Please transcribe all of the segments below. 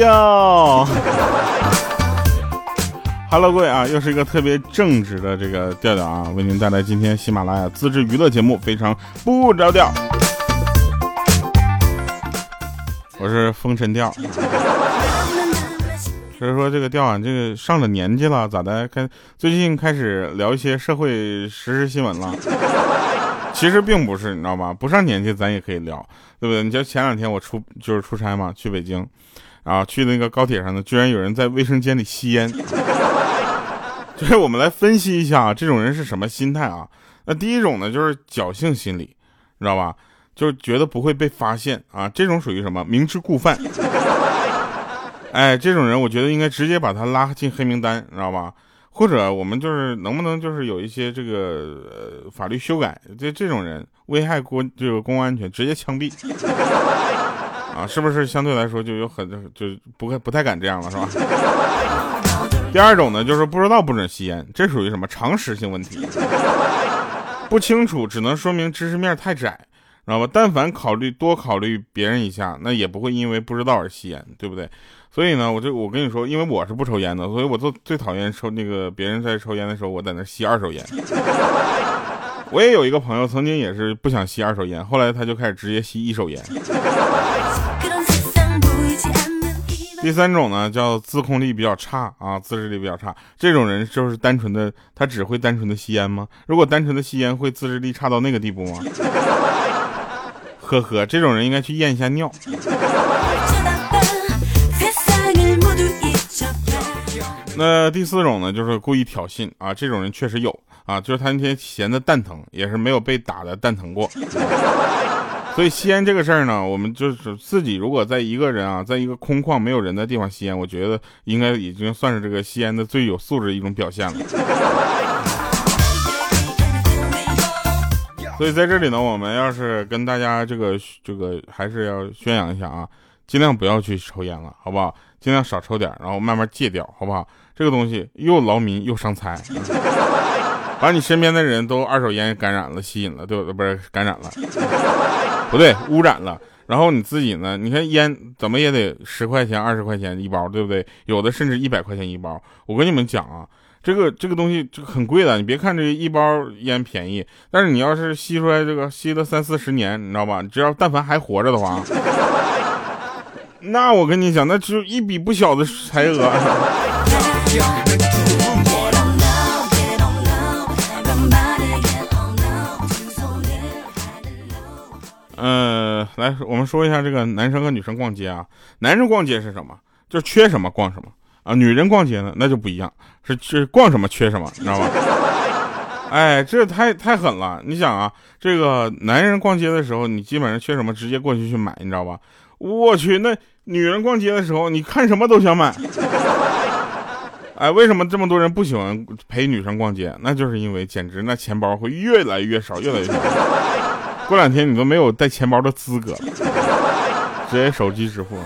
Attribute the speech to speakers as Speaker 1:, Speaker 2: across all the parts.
Speaker 1: 调。Hello，各位啊，又是一个特别正直的这个调调啊，为您带来今天喜马拉雅自制娱乐节目，非常不着调。我是风尘调。所以说这个调啊，这个上了年纪了，咋的？开最近开始聊一些社会实时新闻了。其实并不是，你知道吗？不上年纪咱也可以聊，对不对？你像前两天我出就是出差嘛，去北京，啊，去那个高铁上呢，居然有人在卫生间里吸烟。就是我们来分析一下啊，这种人是什么心态啊？那第一种呢，就是侥幸心理，你知道吧？就是觉得不会被发现啊，这种属于什么？明知故犯。哎，这种人我觉得应该直接把他拉进黑名单，你知道吧？或者我们就是能不能就是有一些这个呃法律修改，这这种人危害国这个公共安全，直接枪毙啊？是不是相对来说就有很就不不太敢这样了，是吧？第二种呢，就是不知道不准吸烟，这属于什么常识性问题？不清楚只能说明知识面太窄。知道吧？但凡考虑多考虑别人一下，那也不会因为不知道而吸烟，对不对？所以呢，我就我跟你说，因为我是不抽烟的，所以我最最讨厌抽那个别人在抽烟的时候，我在那吸二手烟。我也有一个朋友，曾经也是不想吸二手烟，后来他就开始直接吸一手烟。第三种呢，叫自控力比较差啊，自制力比较差，这种人就是单纯的，他只会单纯的吸烟吗？如果单纯的吸烟，会自制力差到那个地步吗？呵呵，这种人应该去验一下尿。那第四种呢，就是故意挑衅啊，这种人确实有啊，就是他那天闲的蛋疼，也是没有被打的蛋疼过。所以吸烟这个事儿呢，我们就是自己如果在一个人啊，在一个空旷没有人的地方吸烟，我觉得应该已经算是这个吸烟的最有素质一种表现了。所以在这里呢，我们要是跟大家这个这个还是要宣扬一下啊，尽量不要去抽烟了，好不好？尽量少抽点，然后慢慢戒掉，好不好？这个东西又劳民又伤财，把你身边的人都二手烟感染了、吸引了，对不对？不是感染了，不对，污染了。然后你自己呢？你看烟怎么也得十块钱、二十块钱一包，对不对？有的甚至一百块钱一包。我跟你们讲啊。这个这个东西这个很贵的，你别看这一包烟便宜，但是你要是吸出来这个吸了三四十年，你知道吧？只要但凡还活着的话，那我跟你讲，那只有一笔不小的财额。嗯，来，我们说一下这个男生和女生逛街啊，男生逛街是什么？就缺什么逛什么。啊，女人逛街呢，那就不一样，是是逛什么缺什么，你知道吗？哎，这太太狠了！你想啊，这个男人逛街的时候，你基本上缺什么，直接过去去买，你知道吧？我去，那女人逛街的时候，你看什么都想买。哎，为什么这么多人不喜欢陪女生逛街？那就是因为简直那钱包会越来越少，越来越少。过两天你都没有带钱包的资格，直接手机支付。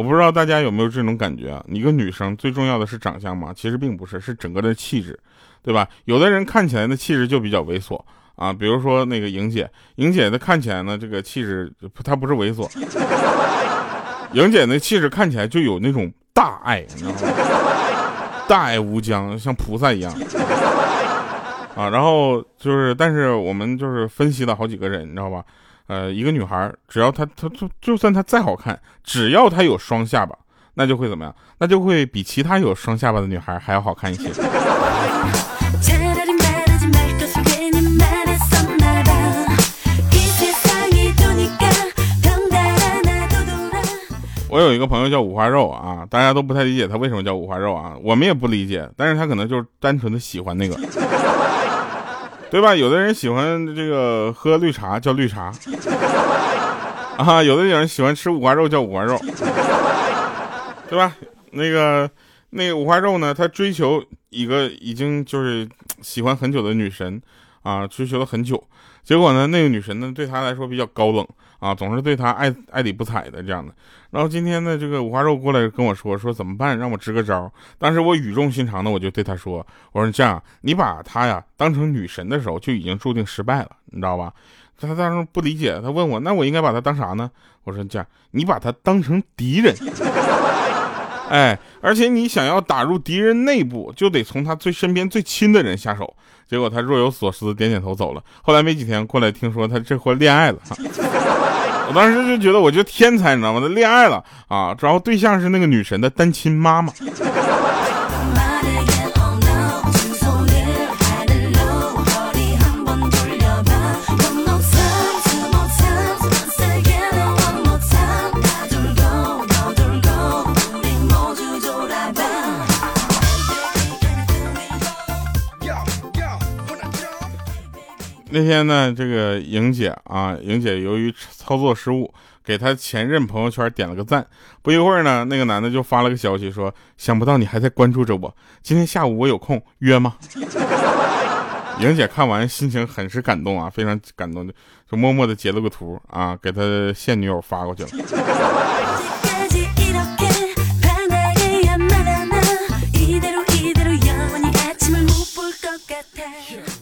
Speaker 1: 我不知道大家有没有这种感觉啊？一个女生最重要的是长相吗？其实并不是，是整个的气质，对吧？有的人看起来的气质就比较猥琐啊，比如说那个莹姐，莹姐的看起来呢，这个气质她不是猥琐，莹姐那气质看起来就有那种大爱，你知道吗？大爱无疆，像菩萨一样啊。然后就是，但是我们就是分析了好几个人，你知道吧？呃，一个女孩，只要她她就就算她再好看，只要她有双下巴，那就会怎么样？那就会比其他有双下巴的女孩还要好看一些。我有一个朋友叫五花肉啊，大家都不太理解他为什么叫五花肉啊，我们也不理解，但是他可能就是单纯的喜欢那个。对吧？有的人喜欢这个喝绿茶叫绿茶，啊，有的人喜欢吃五花肉叫五花肉，对吧？那个那个五花肉呢，他追求一个已经就是喜欢很久的女神。啊，追求了很久，结果呢，那个女神呢，对他来说比较高冷啊，总是对他爱爱理不睬的这样的。然后今天呢，这个五花肉过来跟我说，说怎么办，让我支个招。当时我语重心长的，我就对他说，我说这样，你把他呀当成女神的时候，就已经注定失败了，你知道吧？他当时不理解，他问我，那我应该把他当啥呢？我说这样，你把他当成敌人。哎，而且你想要打入敌人内部，就得从他最身边最亲的人下手。结果他若有所思，点点头走了。后来没几天过来，听说他这回恋爱了。我当时就觉得，我就天才，你知道吗？他恋爱了啊，然后对象是那个女神的单亲妈妈。那天呢，这个莹姐啊，莹姐由于操作失误，给她前任朋友圈点了个赞。不一会儿呢，那个男的就发了个消息说：“想不到你还在关注着我，今天下午我有空约吗？” 莹姐看完心情很是感动啊，非常感动，就默默的截了个图啊，给她现女友发过去了。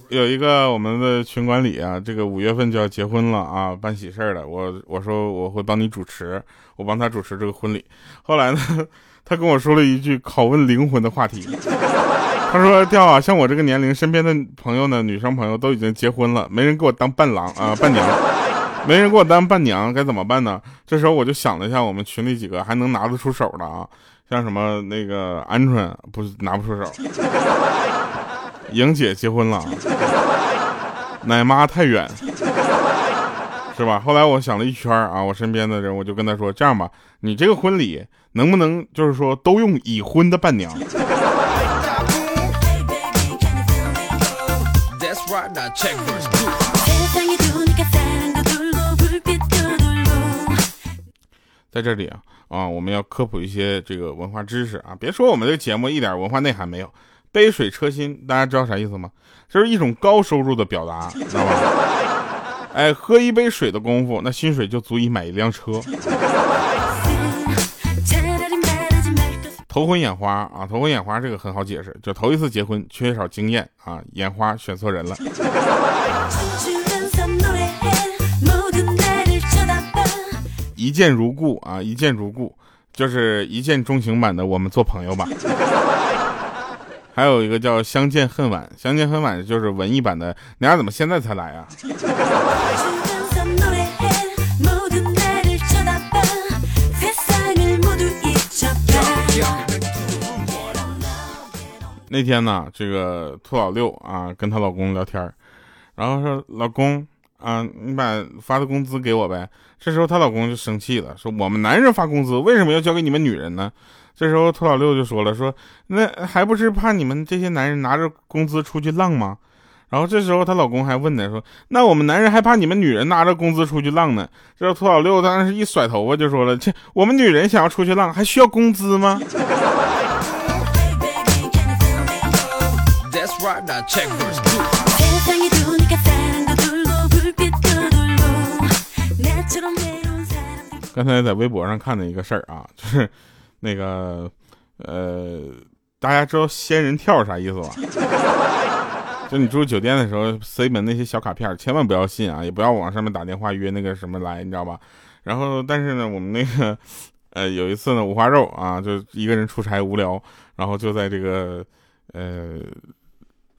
Speaker 1: 有一个我们的群管理啊，这个五月份就要结婚了啊，办喜事儿了。我我说我会帮你主持，我帮他主持这个婚礼。后来呢，他跟我说了一句拷问灵魂的话题。他说：“掉啊，像我这个年龄，身边的朋友呢，女生朋友都已经结婚了，没人给我当伴郎啊，伴娘，没人给我当伴娘，该怎么办呢？”这时候我就想了一下，我们群里几个还能拿得出手的啊，像什么那个鹌鹑，不是拿不出手。莹姐结婚了，奶妈太远，是吧？后来我想了一圈啊，我身边的人，我就跟他说：“这样吧，你这个婚礼能不能就是说都用已婚的伴娘？”在这里啊啊，我们要科普一些这个文化知识啊，别说我们这个节目一点文化内涵没有。杯水车薪，大家知道啥意思吗？这是一种高收入的表达，知道吧？哎，喝一杯水的功夫，那薪水就足以买一辆车。头昏眼花啊，头昏眼花这个很好解释，就头一次结婚缺少经验啊，眼花选错人了。一见如故啊，一见如故，就是一见钟情版的，我们做朋友吧。还有一个叫相见恨晚，相见恨晚就是文艺版的。你俩怎么现在才来啊？那天呢，这个兔老六啊，跟她老公聊天然后说：“老公啊，你把发的工资给我呗。”这时候她老公就生气了，说：“我们男人发工资为什么要交给你们女人呢？”这时候，兔老六就说了：“说那还不是怕你们这些男人拿着工资出去浪吗？”然后这时候，她老公还问呢：“说那我们男人还怕你们女人拿着工资出去浪呢？”这时候，兔老六当时一甩头发就说了：“切，我们女人想要出去浪，还需要工资吗？”刚才在微博上看的一个事儿啊，就是。那个，呃，大家知道仙人跳啥意思吧？就你住酒店的时候塞门那些小卡片，千万不要信啊，也不要往上面打电话约那个什么来，你知道吧？然后，但是呢，我们那个，呃，有一次呢，五花肉啊，就一个人出差无聊，然后就在这个，呃。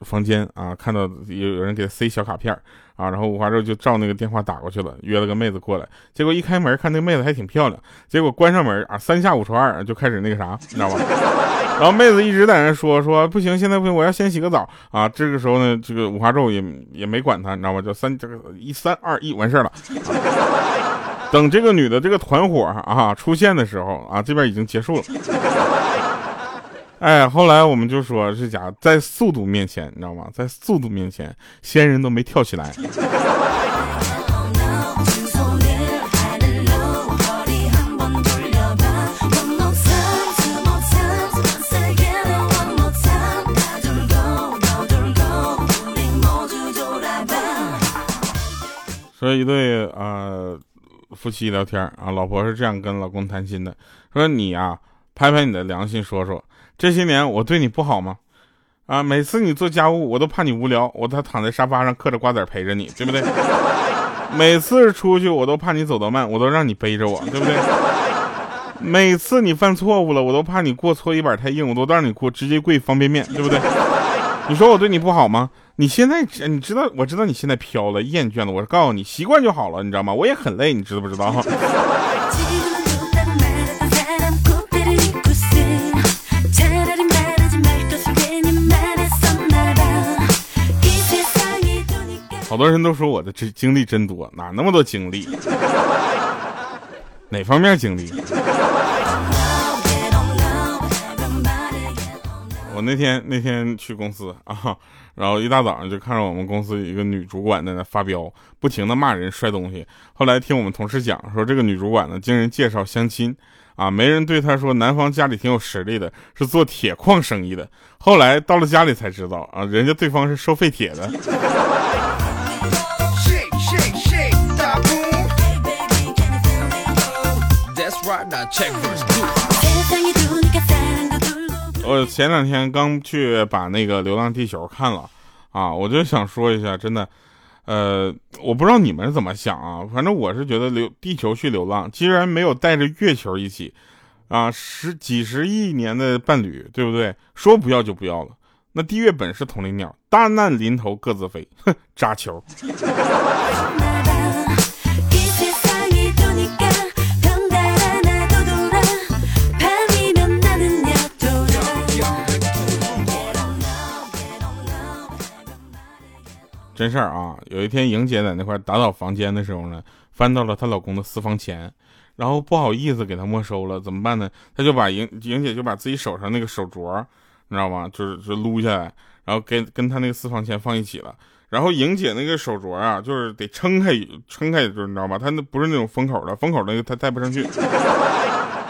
Speaker 1: 房间啊，看到有有人给他塞小卡片啊，然后五花肉就照那个电话打过去了，约了个妹子过来。结果一开门看那个妹子还挺漂亮，结果关上门啊，三下五除二就开始那个啥，你知道吧？然后妹子一直在那说说不行，现在不行，我要先洗个澡啊。这个时候呢，这个五花肉也也没管他，你知道吧？就三这个一三二一完事了。等这个女的这个团伙啊出现的时候啊，这边已经结束了。哎，后来我们就说这家在速度面前，你知道吗？在速度面前，仙人都没跳起来。说一对啊夫妻聊天啊，老婆是这样跟老公谈心的，说你啊，拍拍你的良心，说说。这些年我对你不好吗？啊，每次你做家务，我都怕你无聊，我都躺在沙发上嗑着瓜子陪着你，对不对？每次出去我都怕你走得慢，我都让你背着我，对不对？每次你犯错误了，我都怕你过搓衣板太硬，我都让你过直接跪方便面，对不对？你说我对你不好吗？你现在你知道，我知道你现在飘了、厌倦了，我告诉你，习惯就好了，你知道吗？我也很累，你知道不知道？多人都说我的这经历真多，哪那么多经历？哪方面经历？我那天那天去公司啊，然后一大早上就看着我们公司一个女主管在那发飙，不停的骂人、摔东西。后来听我们同事讲说，这个女主管呢，经人介绍相亲啊，没人对她说男方家里挺有实力的，是做铁矿生意的。后来到了家里才知道啊，人家对方是收废铁的。我前两天刚去把那个《流浪地球》看了啊，我就想说一下，真的，呃，我不知道你们怎么想啊，反正我是觉得流地球去流浪，既然没有带着月球一起，啊，十几十亿年的伴侣，对不对？说不要就不要了。那地月本是同林鸟，大难临头各自飞，哼，扎球。真事儿啊！有一天，莹姐在那块打扫房间的时候呢，翻到了她老公的私房钱，然后不好意思给他没收了，怎么办呢？她就把莹莹姐就把自己手上那个手镯，你知道吗？就是就撸下来，然后跟跟她那个私房钱放一起了。然后莹姐那个手镯啊，就是得撑开撑开，就是你知道吗？她那不是那种封口的，封口那个她戴不上去，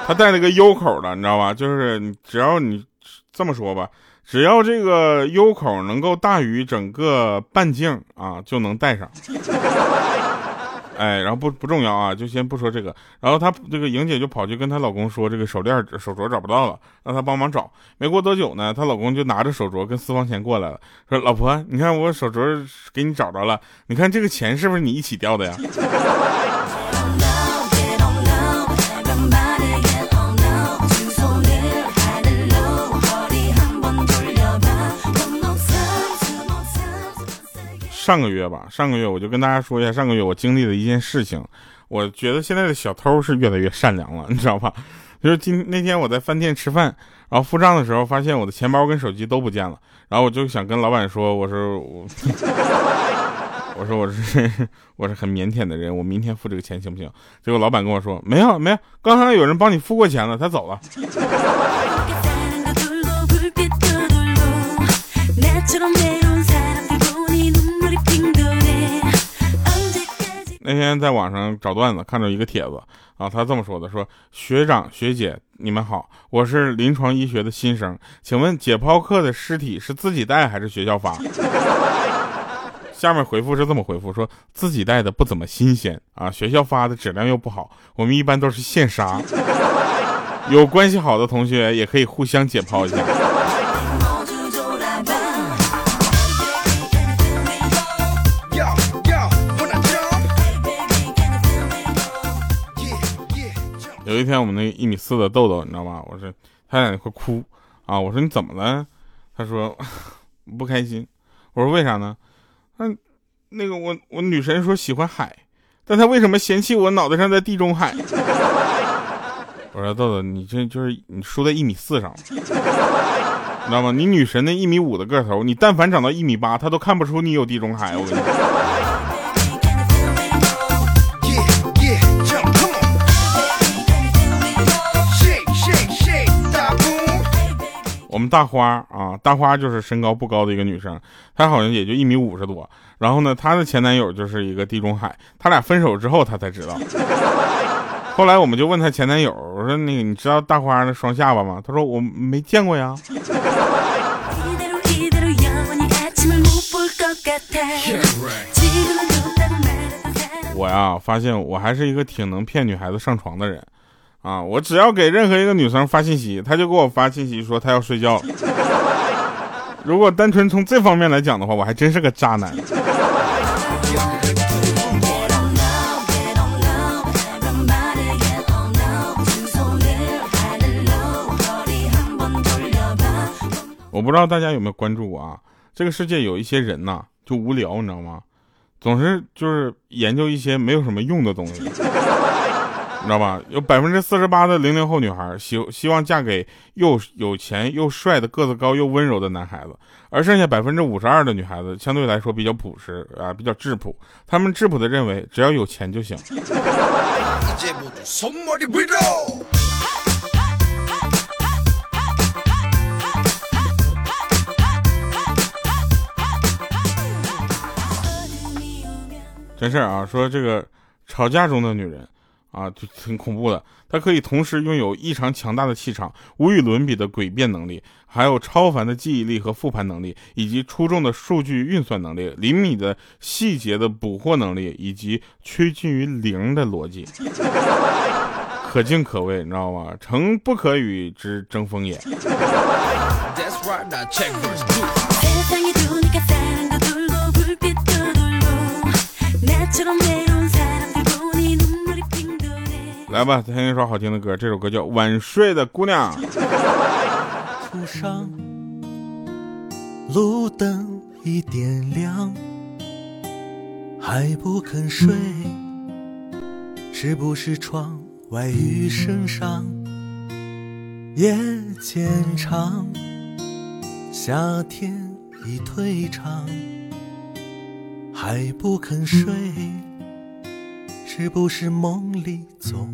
Speaker 1: 她戴了个 U 口的，你知道吧？就是只要你这么说吧。只要这个 U 口能够大于整个半径啊，就能戴上。哎，然后不不重要啊，就先不说这个。然后她这个莹姐就跑去跟她老公说，这个手链手镯找不到了，让他帮忙找。没过多久呢，她老公就拿着手镯跟私房钱过来了，说：“老婆，你看我手镯给你找着了，你看这个钱是不是你一起掉的呀？”上个月吧，上个月我就跟大家说一下，上个月我经历的一件事情。我觉得现在的小偷是越来越善良了，你知道吧？就是今那天我在饭店吃饭，然后付账的时候，发现我的钱包跟手机都不见了。然后我就想跟老板说，我说我，我说我是 我是很腼腆的人，我明天付这个钱行不行？结果老板跟我说，没有没有，刚才有人帮你付过钱了，他走了。那天在网上找段子，看到一个帖子啊，他这么说的：说学长学姐你们好，我是临床医学的新生，请问解剖课的尸体是自己带还是学校发？下面回复是这么回复：说自己带的不怎么新鲜啊，学校发的质量又不好，我们一般都是现杀。有关系好的同学也可以互相解剖一下。有一天，我们那一米四的豆豆，你知道吗？我说他在那块哭啊，我说你怎么了？他说 不开心。我说为啥呢？那那个我我女神说喜欢海，但她为什么嫌弃我脑袋上在地中海？我说豆豆，你这就是你输在一米四上了，你知道吗？你女神那一米五的个头，你但凡长到一米八，她都看不出你有地中海。我跟你说。大花啊，大花就是身高不高的一个女生，她好像也就一米五十多。然后呢，她的前男友就是一个地中海，他俩分手之后，她才知道。后来我们就问她前男友，我说那个你知道大花的双下巴吗？她说我没见过呀。我呀，发现我还是一个挺能骗女孩子上床的人。啊我只要给任何一个女生发信息她就给我发信息说她要睡觉如果单纯从这方面来讲的话我还真是个渣男。我不知道大家有没有关注我啊这个世界有一些人呐就无聊你知道吗？总是就是研究一些没有什么用的东西。你知道吧？有百分之四十八的零零后女孩希希望嫁给又有钱又帅的个子高又温柔的男孩子，而剩下百分之五十二的女孩子相对来说比较朴实啊，比较质朴。他们质朴的认为只要有钱就行。真事儿啊，说这个吵架中的女人。啊，就 挺恐怖的。他可以同时拥有异常强大的气场、无与伦比的诡辩能力，还有超凡的记忆力和复盘能力，以及出众的数据运算能力、厘米的细节的捕获能力，以及趋近于零的逻辑，可敬可畏，你知道吗？诚不可与之争锋也。来吧，听一首好听的歌，这首歌叫《晚睡的姑娘》。
Speaker 2: 路上，路灯已点亮，还不肯睡，是不是窗外雨声上？夜渐长，夏天已退场，还不肯睡。是不是梦里总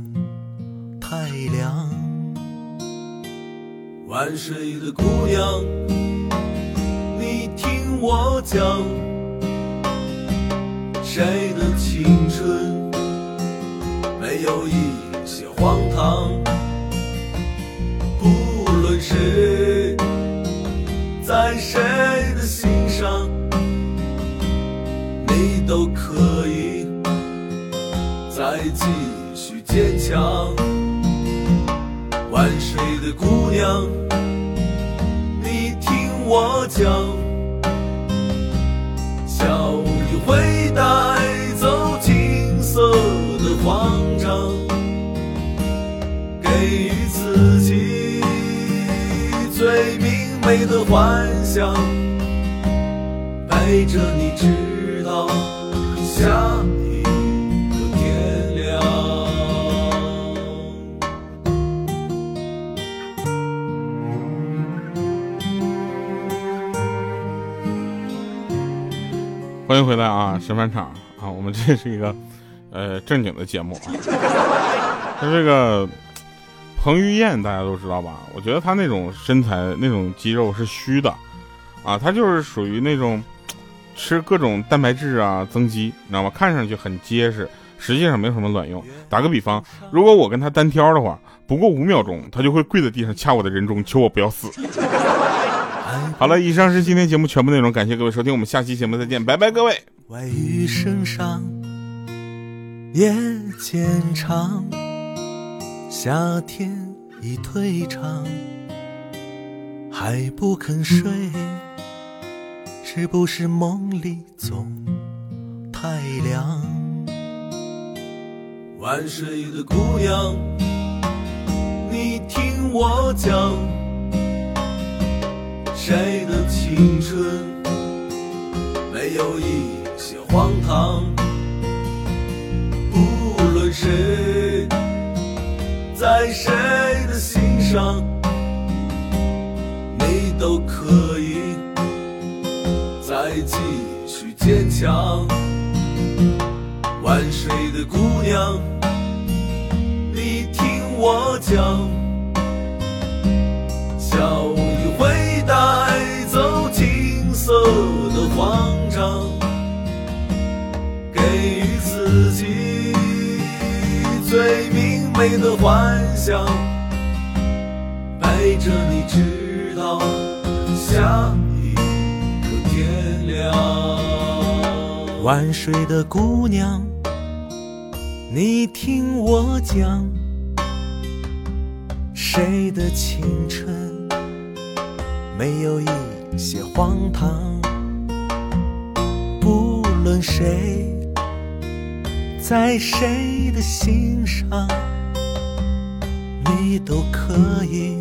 Speaker 2: 太凉？晚睡的姑娘，你听我讲，继续坚强，晚睡的姑娘，你听我讲，笑意会带走金色的慌张，给予自己最明媚的幻想，陪着你直
Speaker 1: 神返场啊！我们这是一个，呃，正经的节目啊。他这个彭于晏大家都知道吧？我觉得他那种身材、那种肌肉是虚的，啊，他就是属于那种吃各种蛋白质啊增肌，你知道吗？看上去很结实，实际上没有什么卵用。打个比方，如果我跟他单挑的话，不过五秒钟，他就会跪在地上掐我的人中，求我不要死。好了，以上是今天节目全部内容，感谢各位收听，我们下期节目再见，拜拜，各位。
Speaker 2: 外雨声上，夜渐长，夏天已退场，还不肯睡，是不是梦里总太凉？晚睡的姑娘，你听我讲。谁的青春没有一些荒唐？不论谁在谁的心上，你都可以再继续坚强。晚睡的姑娘，你听我讲，笑一回。带走金色的慌张，明媚的幻想，陪着你直到下一个天亮。晚睡的姑娘，你听我讲，谁的青春？没有一些荒唐，不论谁在谁的心上，你都可以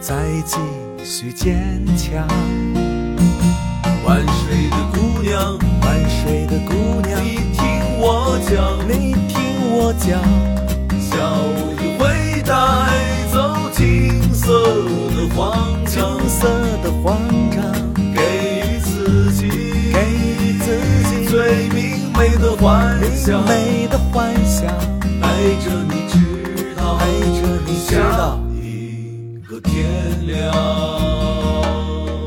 Speaker 2: 再继
Speaker 3: 续坚强。
Speaker 2: 万水的姑娘，
Speaker 3: 万水的姑娘，
Speaker 2: 你听我讲，
Speaker 3: 你听我讲，
Speaker 2: 小雨会带走金色的慌
Speaker 3: 金
Speaker 2: 张，
Speaker 3: 色的慌张，
Speaker 2: 给予自己，
Speaker 3: 给予自己。
Speaker 2: 最明媚的幻想，
Speaker 3: 明媚的幻想，
Speaker 2: 带着你直到
Speaker 3: 陪着你
Speaker 2: 下一个天亮。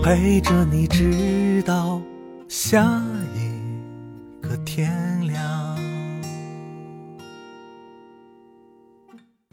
Speaker 3: 陪着你直到下